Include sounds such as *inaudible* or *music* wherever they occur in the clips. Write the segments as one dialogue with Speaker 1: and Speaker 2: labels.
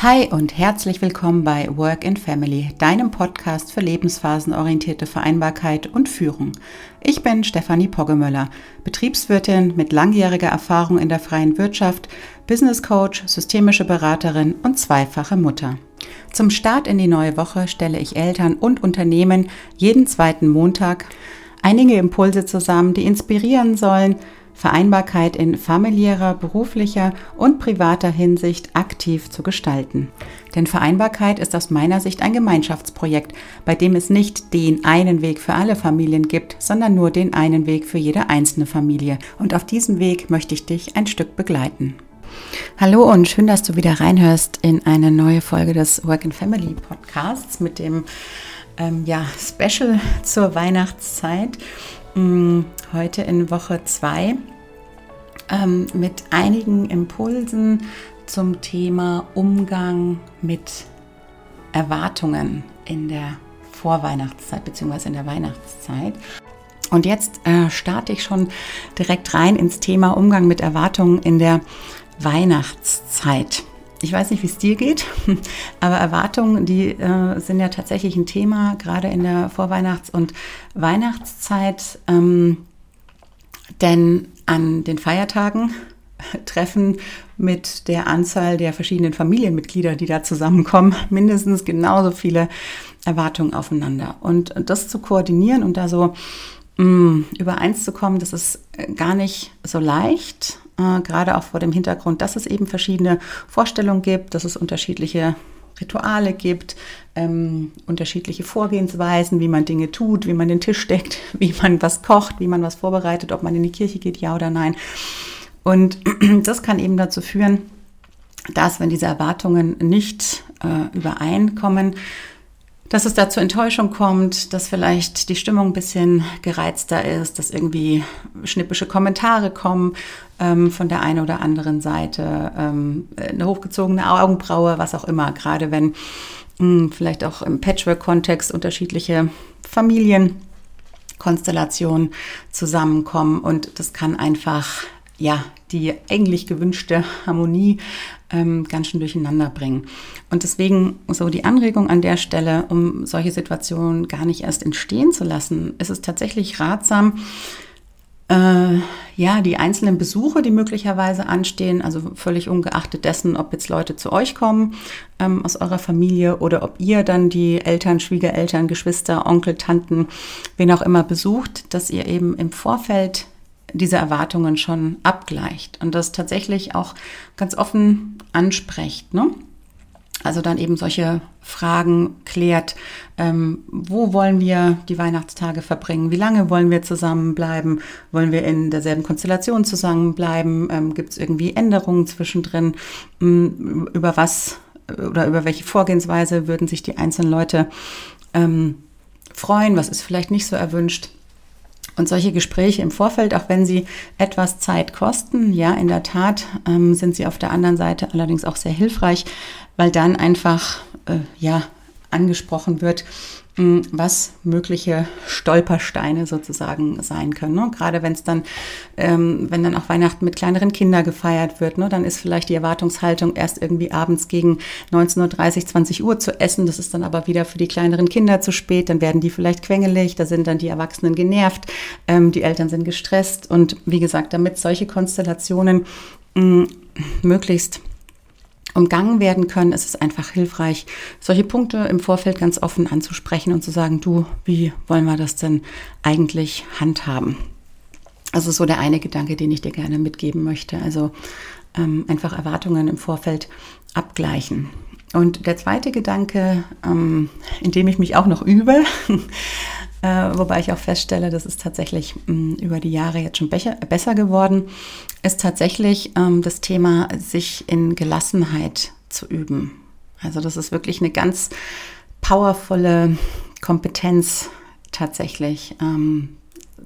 Speaker 1: Hi und herzlich willkommen bei Work in Family, deinem Podcast für lebensphasenorientierte Vereinbarkeit und Führung. Ich bin Stefanie Poggemöller, Betriebswirtin mit langjähriger Erfahrung in der freien Wirtschaft, Business Coach, systemische Beraterin und zweifache Mutter. Zum Start in die neue Woche stelle ich Eltern und Unternehmen jeden zweiten Montag einige Impulse zusammen, die inspirieren sollen, Vereinbarkeit in familiärer, beruflicher und privater Hinsicht aktiv zu gestalten. Denn Vereinbarkeit ist aus meiner Sicht ein Gemeinschaftsprojekt, bei dem es nicht den einen Weg für alle Familien gibt, sondern nur den einen Weg für jede einzelne Familie. Und auf diesem Weg möchte ich dich ein Stück begleiten. Hallo und schön, dass du wieder reinhörst in eine neue Folge des Work and Family Podcasts mit dem ähm, ja, Special zur Weihnachtszeit. Mm, heute in Woche 2 ähm, mit einigen Impulsen zum Thema Umgang mit Erwartungen in der Vorweihnachtszeit bzw. in der Weihnachtszeit. Und jetzt äh, starte ich schon direkt rein ins Thema Umgang mit Erwartungen in der Weihnachtszeit. Ich weiß nicht, wie es dir geht, *laughs* aber Erwartungen, die äh, sind ja tatsächlich ein Thema, gerade in der Vorweihnachts- und Weihnachtszeit. Ähm, denn an den Feiertagen *laughs* treffen mit der Anzahl der verschiedenen Familienmitglieder, die da zusammenkommen, *laughs* mindestens genauso viele Erwartungen aufeinander. Und das zu koordinieren und da so mh, mm, übereins zu kommen, das ist gar nicht so leicht, äh, gerade auch vor dem Hintergrund, dass es eben verschiedene Vorstellungen gibt, dass es unterschiedliche Rituale gibt, ähm, unterschiedliche Vorgehensweisen, wie man Dinge tut, wie man den Tisch deckt, *laughs* wie man was kocht, wie man was vorbereitet, ob man in die Kirche geht, ja oder nein. Und *clears throat* das kann eben dazu führen, dass, wenn diese Erwartungen nicht äh, übereinkommen, dass es da zur Enttäuschung kommt, dass vielleicht die Stimmung ein bisschen gereizter ist, dass irgendwie schnippische Kommentare kommen ähm, von der einen oder anderen Seite, ähm, eine hochgezogene Augenbraue, was auch immer, gerade wenn mh, hm, vielleicht auch im Patchwork-Kontext unterschiedliche Familienkonstellationen zusammenkommen. Und das kann einfach ja, die eigentlich gewünschte Harmonie ähm, ganz schön durcheinander bringen. Und deswegen so die Anregung an der Stelle, um solche Situationen gar nicht erst entstehen zu lassen, ist es tatsächlich ratsam, äh, ja, die einzelnen Besuche, die möglicherweise anstehen, also völlig ungeachtet dessen, ob jetzt Leute zu euch kommen ähm, aus eurer Familie oder ob ihr dann die Eltern, Schwiegereltern, Geschwister, Onkel, Tanten, wen auch immer besucht, dass ihr eben im Vorfeld diese Erwartungen schon abgleicht und das tatsächlich auch ganz offen ansprecht. Ne? Also dann eben solche Fragen klärt, ähm, wo wollen wir die Weihnachtstage verbringen, wie lange wollen wir zusammenbleiben, wollen wir in derselben Konstellation zusammenbleiben, ähm, gibt es irgendwie Änderungen zwischendrin, ähm, über was oder über welche Vorgehensweise würden sich die einzelnen Leute ähm, freuen, was ist vielleicht nicht so erwünscht. Und solche Gespräche im Vorfeld, auch wenn sie etwas Zeit kosten, ja, in der Tat ähm, sind sie auf der anderen Seite allerdings auch sehr hilfreich, weil dann einfach, äh, ja, angesprochen wird, was mögliche Stolpersteine sozusagen sein können. Ne? Gerade wenn es dann, ähm, wenn dann auch Weihnachten mit kleineren Kindern gefeiert wird, ne? dann ist vielleicht die Erwartungshaltung erst irgendwie abends gegen 19.30 Uhr, 20 Uhr zu essen. Das ist dann aber wieder für die kleineren Kinder zu spät. Dann werden die vielleicht quengelig, da sind dann die Erwachsenen genervt, ähm, die Eltern sind gestresst. Und wie gesagt, damit solche Konstellationen mh, möglichst umgangen werden können, ist es einfach hilfreich, solche Punkte im Vorfeld ganz offen anzusprechen und zu sagen, du, wie wollen wir das denn eigentlich handhaben? Also so der eine Gedanke, den ich dir gerne mitgeben möchte. Also ähm, einfach Erwartungen im Vorfeld abgleichen. Und der zweite Gedanke, ähm, in dem ich mich auch noch übe, *laughs* äh, wobei ich auch feststelle, das ist tatsächlich mh, mm, über die Jahre jetzt schon becher, besser geworden, ist tatsächlich ähm, das Thema, sich in Gelassenheit zu üben. Also das ist wirklich eine ganz powervolle Kompetenz tatsächlich. Ähm,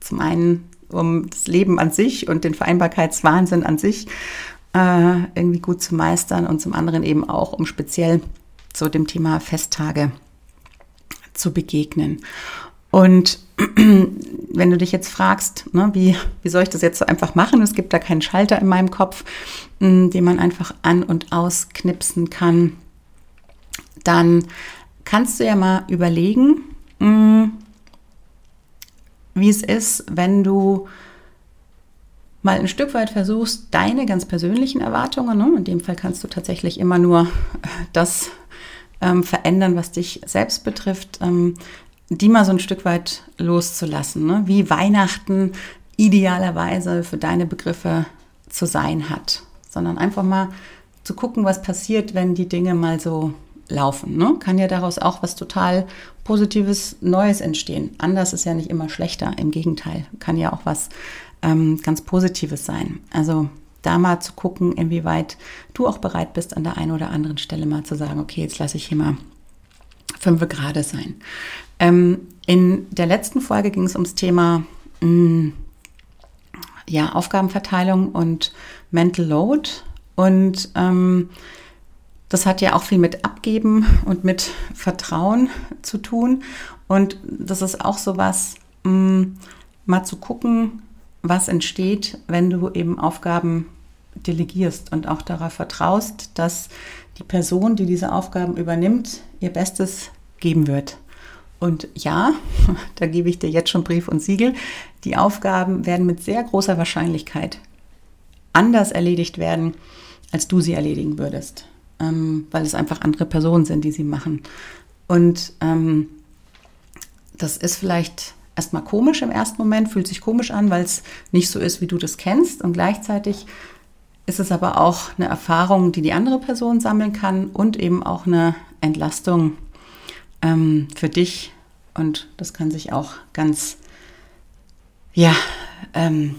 Speaker 1: zum einen um das Leben an sich und den Vereinbarkeitswahnsinn an sich äh, irgendwie gut zu meistern und zum anderen eben auch, um speziell zu dem Thema Festtage zu begegnen. Und *clears throat* wenn du dich jetzt fragst, ne, wie, wie soll ich das jetzt so einfach machen? Es gibt da keinen Schalter in meinem Kopf, hm, den man einfach an- und ausknipsen kann. dann kannst du ja mal überlegen, mm, wie es ist, wenn du mal ein Stück weit versuchst, deine ganz persönlichen Erwartungen, ne, in dem Fall kannst du tatsächlich immer nur das ähm, verändern, was dich selbst betrifft, ähm, die mal so ein Stück weit loszulassen, ne? wie Weihnachten idealerweise für deine Begriffe zu sein hat, sondern einfach mal zu gucken, was passiert, wenn die Dinge mal so laufen. Ne? Kann ja daraus auch was total Positives, Neues entstehen. Anders ist ja nicht immer schlechter, im Gegenteil, kann ja auch was ähm, ganz Positives sein. Also da mal zu gucken, inwieweit du auch bereit bist, an der einen oder anderen Stelle mal zu sagen, okay, jetzt lasse ich hier mal fünf Grade sein. Ähm, in der letzten Folge ging es ums Thema mh, mm, ja, Aufgabenverteilung und Mental Load. Und ähm, das hat ja auch viel mit Abgeben und mit Vertrauen zu tun. Und das ist auch so was, mm, mal zu gucken, was entsteht, wenn du eben Aufgaben delegierst und auch darauf vertraust, dass die Person, die diese Aufgaben übernimmt, ihr Bestes geben wird. Und ja, *laughs* da gebe ich dir jetzt schon Brief und Siegel, die Aufgaben werden mit sehr großer Wahrscheinlichkeit anders erledigt werden, als du sie erledigen würdest, ähm, weil es einfach andere Personen sind, die sie machen. Und ähm, das ist vielleicht erstmal komisch im ersten Moment, fühlt sich komisch an, weil es nicht so ist, wie du das kennst. Und gleichzeitig ist es aber auch eine Erfahrung, die die andere Person sammeln kann und eben auch eine Entlastung ähm, für dich. Und das kann sich auch ganz, ja, ähm,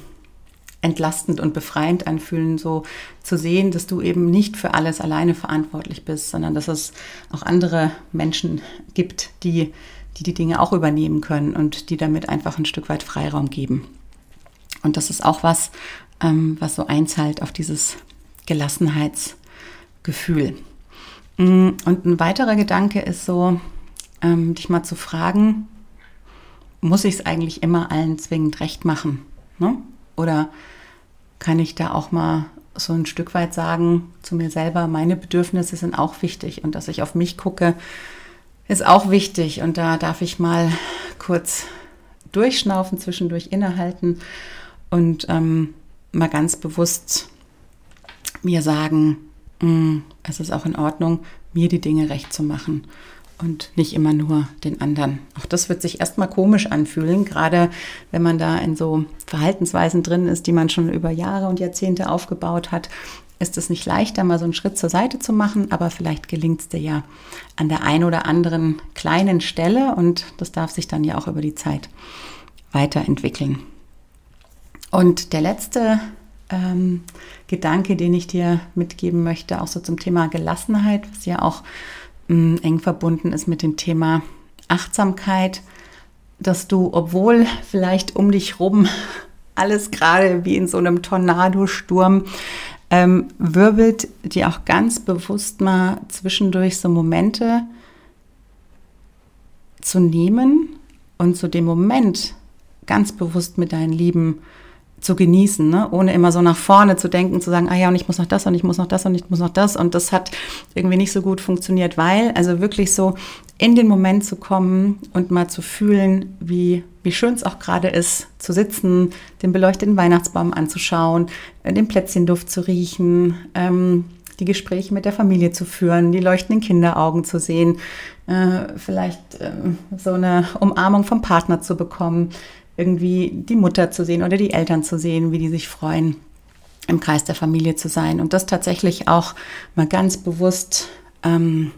Speaker 1: entlastend und befreiend anfühlen, so zu sehen, dass du eben nicht für alles alleine verantwortlich bist, sondern dass es auch andere Menschen gibt, die die die Dinge auch übernehmen können und die damit einfach ein Stück weit Freiraum geben. Und das ist auch was, ähm, was so einzahlt auf dieses Gelassenheitsgefühl. Mm, und ein weiterer Gedanke ist so, ähm, dich mal zu fragen, muss ich es eigentlich immer allen zwingend recht machen? Ne? Oder kann ich da auch mal so ein Stück weit sagen zu mir selber, meine Bedürfnisse sind auch wichtig und dass ich auf mich gucke, ist auch wichtig und da darf ich mal kurz durchschnaufen, zwischendurch innehalten und ähm, mal ganz bewusst mir sagen, mm, es ist auch in Ordnung, mir die Dinge recht zu machen und nicht immer nur den anderen. Auch das wird sich erstmal komisch anfühlen, gerade wenn man da in so Verhaltensweisen drin ist, die man schon über Jahre und Jahrzehnte aufgebaut hat ist es nicht leichter, mal so einen Schritt zur Seite zu machen, aber vielleicht gelingt es dir ja an der einen oder anderen kleinen Stelle und das darf sich dann ja auch über die Zeit weiterentwickeln. Und der letzte ähm, Gedanke, den ich dir mitgeben möchte, auch so zum Thema Gelassenheit, was ja auch mh, eng verbunden ist mit dem Thema Achtsamkeit, dass du, obwohl vielleicht um dich rum *laughs* alles gerade wie in so einem Tornadosturm ähm, wirbelt dir auch ganz bewusst mal zwischendurch so Momente zu nehmen und zu dem Moment ganz bewusst mit deinen Lieben zu genießen, ne? ohne immer so nach vorne zu denken, zu sagen, ah ja, und ich muss noch das und ich muss noch das und ich muss noch das. Und das hat irgendwie nicht so gut funktioniert, weil, also wirklich so in den Moment zu kommen und mal zu fühlen, wie, wie schön es auch gerade ist, zu sitzen, den beleuchteten Weihnachtsbaum anzuschauen, den Plätzchenduft zu riechen, ähm, die Gespräche mit der Familie zu führen, die leuchtenden Kinderaugen zu sehen, äh, vielleicht äh, so eine Umarmung vom Partner zu bekommen, irgendwie die Mutter zu sehen oder die Eltern zu sehen, wie die sich freuen, im Kreis der Familie zu sein. Und das tatsächlich auch mal ganz bewusst ähm,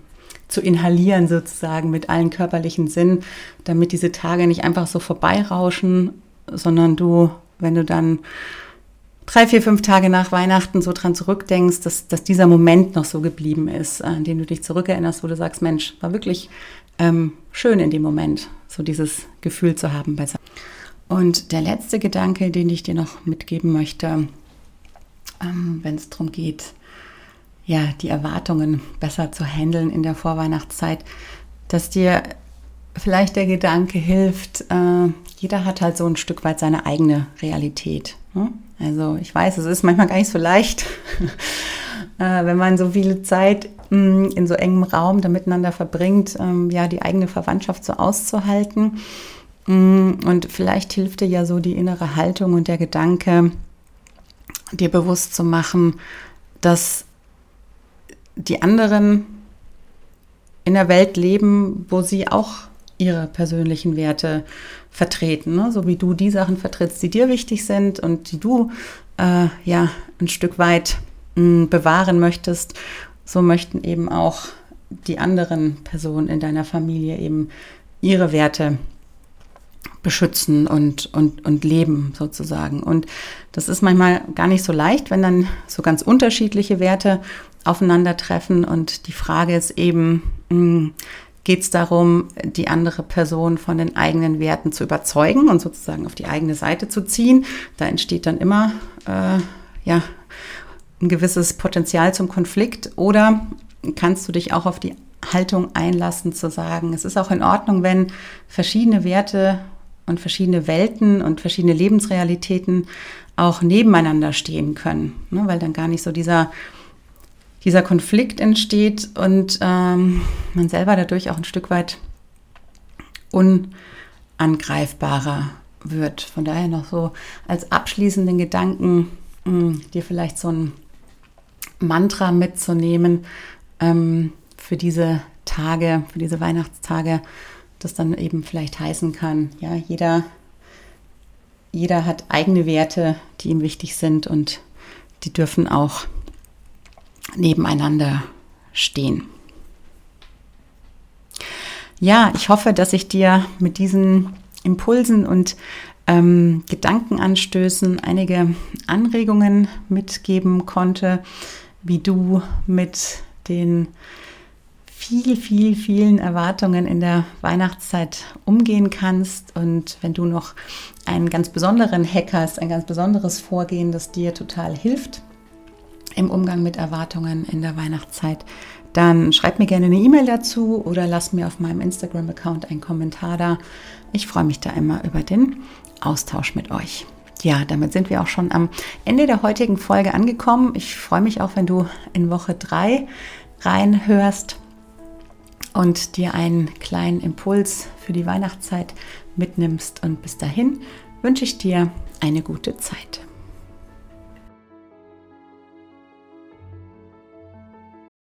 Speaker 1: zu inhalieren, sozusagen mit allen körperlichen Sinnen, damit diese Tage nicht einfach so vorbeirauschen, sondern du, wenn du dann drei, vier, fünf Tage nach Weihnachten so dran zurückdenkst, dass, dass dieser Moment noch so geblieben ist, an den du dich zurückerinnerst, wo du sagst, Mensch, war wirklich ähm, schön in dem Moment, so dieses Gefühl zu haben bei und der letzte Gedanke, den ich dir noch mitgeben möchte, ähm, wenn es darum geht, ja, die Erwartungen besser zu handeln in der Vorweihnachtszeit, dass dir vielleicht der Gedanke hilft, äh, jeder hat halt so ein Stück weit seine eigene Realität. Ne? Also ich weiß, es ist manchmal gar nicht so leicht. *laughs* äh, wenn man so viele Zeit mh, mm, in so engem Raum da miteinander verbringt, ähm, ja, die eigene Verwandtschaft so auszuhalten. Mm, und vielleicht hilft dir ja so die innere Haltung und der Gedanke, dir bewusst zu machen, dass die anderen in der Welt leben, wo sie auch ihre persönlichen Werte vertreten, ne? so wie du die Sachen vertrittst, die dir wichtig sind und die du äh, ja ein Stück weit mh, mm, bewahren möchtest, so möchten eben auch die anderen Personen in deiner Familie eben ihre Werte beschützen und, und, und leben sozusagen. Und das ist manchmal gar nicht so leicht, wenn dann so ganz unterschiedliche Werte aufeinandertreffen. Und die Frage ist eben, hm, geht es darum, die andere Person von den eigenen Werten zu überzeugen und sozusagen auf die eigene Seite zu ziehen. Da entsteht dann immer äh, ja, ein gewisses Potenzial zum Konflikt. Oder kannst du dich auch auf die Haltung einlassen, zu sagen, es ist auch in Ordnung, wenn verschiedene Werte und verschiedene Welten und verschiedene Lebensrealitäten auch nebeneinander stehen können, ne? weil dann gar nicht so dieser dieser Konflikt entsteht und ähm, man selber dadurch auch ein Stück weit unangreifbarer wird. Von daher noch so als abschließenden Gedanken mh, hm, dir vielleicht so ein Mantra mitzunehmen ähm, für diese Tage, für diese Weihnachtstage, das dann eben vielleicht heißen kann, ja, jeder, jeder hat eigene Werte, die ihm wichtig sind und die dürfen auch nebeneinander stehen. Ja, ich hoffe, dass ich dir mit diesen Impulsen und ähm, Gedankenanstößen einige Anregungen mitgeben konnte, wie du mit den viel, viel, vielen Erwartungen in der Weihnachtszeit umgehen kannst. Und wenn du noch einen ganz besonderen Hack hast, ein ganz besonderes Vorgehen, das dir total hilft, im Umgang mit Erwartungen in der Weihnachtszeit, dann schreib mir gerne eine E-Mail dazu oder lass mir auf meinem Instagram-Account einen Kommentar da. Ich freue mich da immer über den Austausch mit euch. Ja, damit sind wir auch schon am Ende der heutigen Folge angekommen. Ich freue mich auch, wenn du in Woche 3 reinhörst und dir einen kleinen Impuls für die Weihnachtszeit mitnimmst. Und bis dahin wünsche ich dir eine gute Zeit.